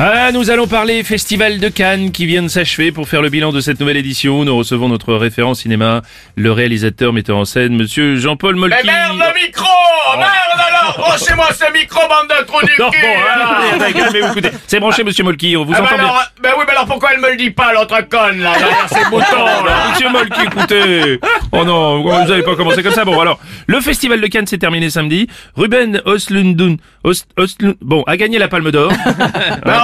Ah, nous allons parler Festival de Cannes qui vient de s'achever pour faire le bilan de cette nouvelle édition. Nous recevons notre référent cinéma, le réalisateur metteur en scène, monsieur Jean-Paul Molky. Mais merde le micro Merde alors Branchez-moi ce micro, bande de trous du Non, cul bon. C'est branché, monsieur Molky, on vous Ah bah entend bien. alors, bah oui, mais alors pourquoi elle me le dit pas, l'autre conne, là, derrière ses boutons, là Monsieur Molky, écoutez. Oh non, vous n'allez pas commencer comme ça. Bon, alors, le Festival de Cannes s'est terminé samedi. Ruben Östlundun, Öst- Östlund- bon, a gagné la Palme d'Or.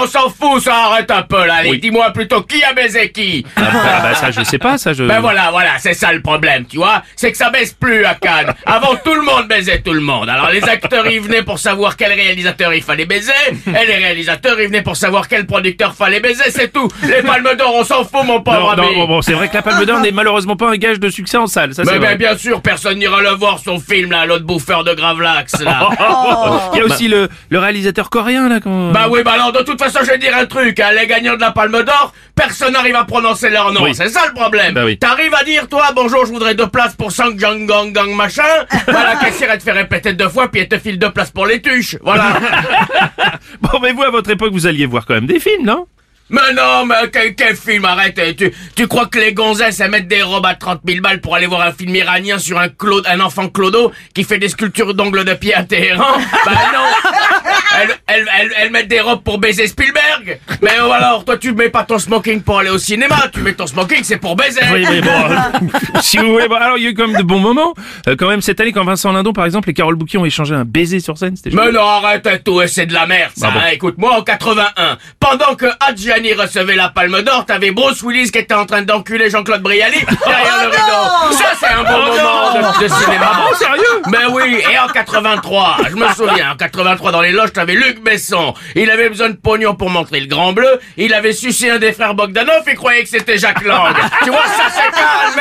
On s'en fout, ça arrête un peu, là, allez, Oui. dis-moi plutôt qui a baisé qui Ah, bah, bah, ça, je sais pas, ça, je... Ben voilà, voilà, c'est ça le problème, tu vois C'est que ça baisse plus à Cannes. Avant, tout le monde baisait tout le monde. Alors les acteurs, ils venaient pour savoir quel réalisateur il fallait baiser, et les réalisateurs, ils venaient pour savoir quel producteur fallait baiser, c'est tout. Les palmes d'or, on s'en fout, mon pauvre Non, non, ami. bon, bon, c'est vrai que la Palme d'Or n'est malheureusement pas un gage de succès en salle, ça Mais ben, bien sûr, personne n'ira le voir son film là, l'autre bouffeur de Gravelax là. Il y a aussi le, le réalisateur coréen là. Quand... bah oui, bah alors de toute façon je vais dire un truc, hein, les gagnants de la Palme d'Or, personne n'arrive à prononcer leur nom, Oui. c'est ça le problème. Bah oui. T'arrives à dire toi, bonjour, je voudrais deux places pour Sang Gang Gang Gang machin. bah la caissière elle te fait répéter deux fois puis elle te file deux places pour les tuches, voilà. Bon, mais vous à votre époque vous alliez voir quand même des films, non? Mais non, mais quel, quel film, arrête, eh, tu, tu crois que les gonzesses elles mettent des robes à 30 000 balles pour aller voir un film iranien sur un Claude, un enfant clodo qui fait des sculptures d'ongles de pied à Téhéran? Bah non elles, elles, elles, elles mettent des robes pour baiser Spielberg Mais oh, alors, toi tu mets pas ton smoking pour aller au cinéma, tu mets ton smoking c'est pour baiser Oui, mais bon, euh, si vous voulez. Bon, alors il y a eu quand même de bons moments. Euh, quand même cette année, quand Vincent Lindon, par exemple, et Carole Bouquet ont échangé un baiser sur scène, c'était Mais non, arrête tout, et c'est de la merde, ça. Ah bon hein. Écoute, moi, en 81, pendant que Adjani recevait la Palme d'Or, t'avais Bruce Willis qui était en train d'enculer Jean-Claude Brialy derrière le rideau. Ça, c'est un bon Oh moment de, de cinéma. Ah bon, sérieux Mais oui, et en 83, je me souviens, en 83, dans les loges, t'avais Luc Besson. Il avait besoin de pognon pour montrer le Grand Bleu. Il avait sucé un des frères Bogdanov et croyait que c'était Jacques Lang. tu vois, ça, c'est calme,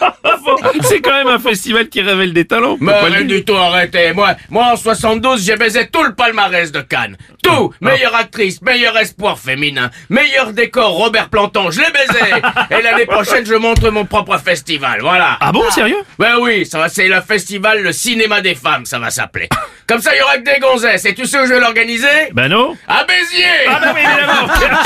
merde. C'est quand même un festival qui révèle des talents. Mais rien du tout, arrêtez. Moi, moi, en 72, j'ai baisé tout le palmarès de Cannes. Tout. Ah. Meilleure actrice, meilleur espoir féminin, meilleur décor, Robert Planton, je l'ai baisé. Et l'année prochaine, je montre mon propre festival. Voilà. Ah bon, sérieux? Ben oui, ça va, c'est le festival Le Cinéma des Femmes, ça va s'appeler. Comme ça, il y aura que des gonzesses. Et tu sais où je vais l'organiser? Ben non. À Béziers! Ah bah oui, évidemment.